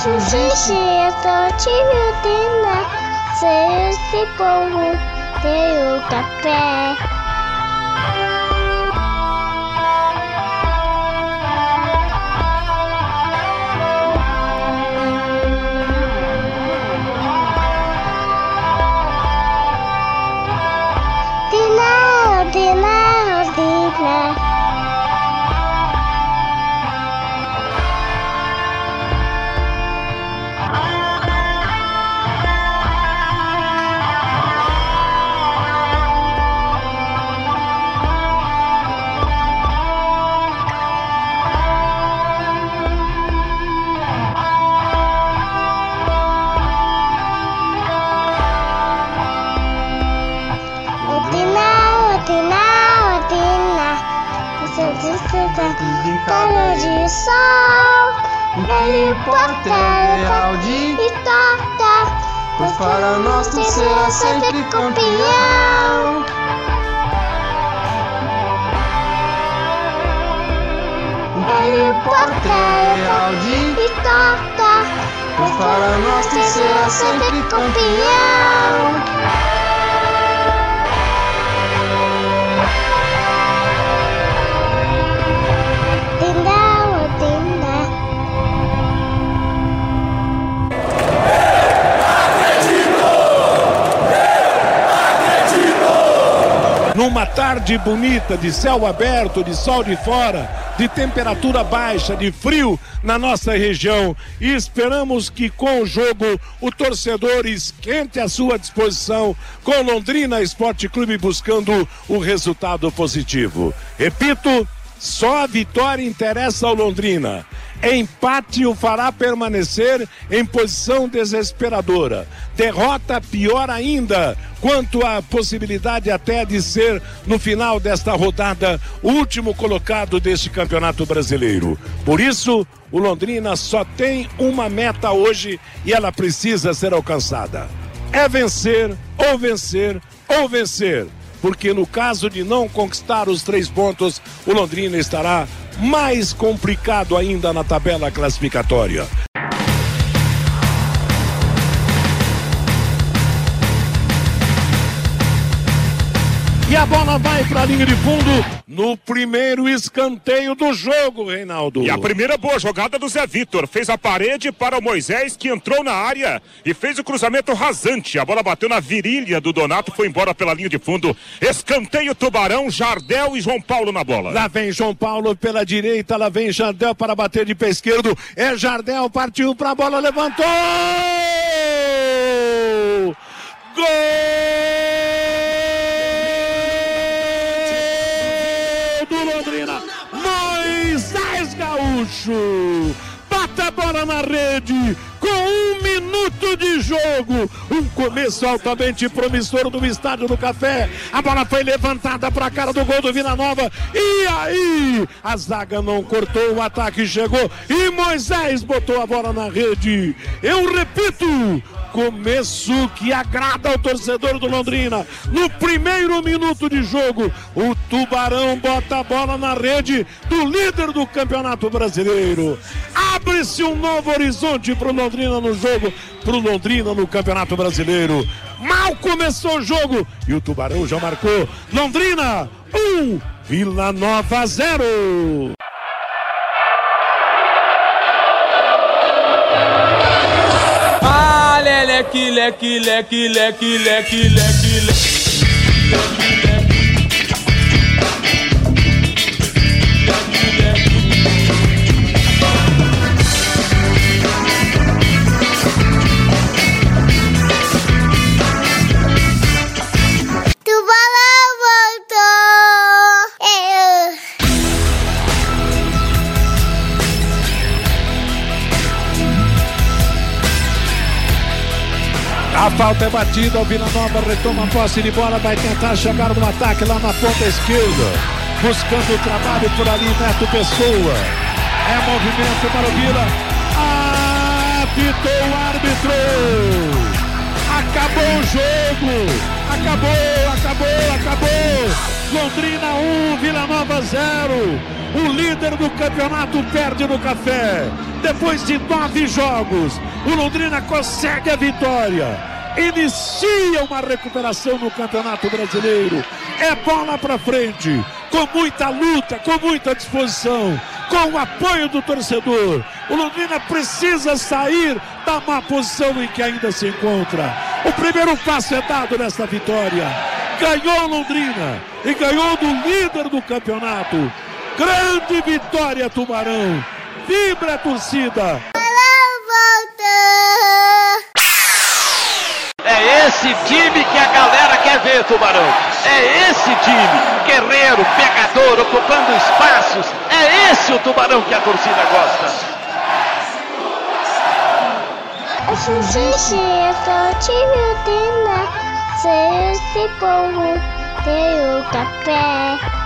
xixi, eu tô te vindo, se esse povo tem o café. Disse cara de sol. Ele porta e torta. Pois para nós tu será sempre campeão. Ele porta e torta. Pois para nós tu será sempre campeão. Tarde bonita, de céu aberto, de sol de fora, de temperatura baixa, de frio na nossa região. E esperamos que com o jogo o torcedor esquente a sua disposição com Londrina Esporte Clube buscando o resultado positivo. Repito, só a vitória interessa ao Londrina. Empate o fará permanecer em posição desesperadora. Derrota pior ainda, quanto à possibilidade até de ser, no final desta rodada, o último colocado deste campeonato brasileiro. Por isso, o Londrina só tem uma meta hoje e ela precisa ser alcançada. É vencer, ou vencer, ou vencer porque no caso de não conquistar os três pontos, o Londrina estará mais complicado ainda na tabela classificatória. E a bola vai para a linha de fundo no primeiro escanteio do jogo, Reinaldo. E a primeira boa jogada do Zé Vitor. Fez a parede para o Moisés, que entrou na área e fez o cruzamento rasante. A bola bateu na virilha do Donato, foi embora pela linha de fundo. Escanteio Tubarão, Jardel e João Paulo na bola. Lá vem João Paulo pela direita, lá vem Jardel para bater de pé esquerdo. É Jardel, partiu para a bola, levantou! Bata a bola na rede de jogo. Um começo altamente promissor do Estádio do Café. A bola foi levantada para a cara do gol do Vila Nova. E aí? A zaga não cortou, o ataque chegou e Moisés botou a bola na rede. Eu repito, começo que agrada ao torcedor do Londrina. No primeiro minuto de jogo, o Tubarão bota a bola na rede do líder do Campeonato Brasileiro. Abre-se um novo horizonte para o Londrina no jogo, para Londrina no Campeonato Brasileiro. Mal começou o jogo e o Tubarão já marcou. Londrina 1, um, Vila Nova 0. Ah, leque, leque, leque, leque, leque, leque, leque. Falta é batida, o Vila Nova retoma a posse de bola, vai tentar chegar no ataque lá na ponta esquerda, buscando o trabalho por ali, Neto Pessoa. É movimento para o Vila. Apitou o árbitro. Acabou o jogo. Acabou, acabou, acabou. Londrina 1, Vila Nova 0. O líder do campeonato perde no café. Depois de nove jogos, o Londrina consegue a vitória. Inicia uma recuperação no Campeonato Brasileiro. É bola para frente, com muita luta, com muita disposição, com o apoio do torcedor. O Londrina precisa sair da má posição em que ainda se encontra. O primeiro passo é dado nesta vitória. Ganhou Londrina e ganhou do líder do campeonato. Grande vitória, Tubarão. Vibra a torcida. esse time que a galera quer ver, Tubarão. É esse time, guerreiro, pegador, ocupando espaços. É esse o Tubarão que a torcida gosta. Associação Time Dina, esse povo tem o café.